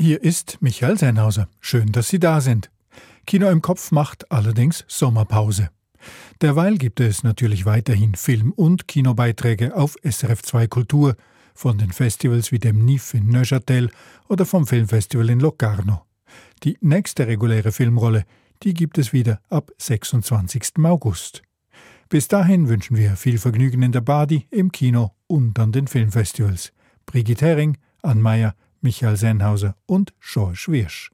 Hier ist Michael Sennhauser. Schön, dass Sie da sind. Kino im Kopf macht allerdings Sommerpause. Derweil gibt es natürlich weiterhin Film- und Kinobeiträge auf SRF2 Kultur von den Festivals wie dem NIF in Neuchâtel oder vom Filmfestival in Locarno. Die nächste reguläre Filmrolle, die gibt es wieder ab 26. August. Bis dahin wünschen wir viel Vergnügen in der Badi, im Kino und an den Filmfestivals. Brigitte Hering, Ann Meyer, Michael Sennhauser und George Wirsch.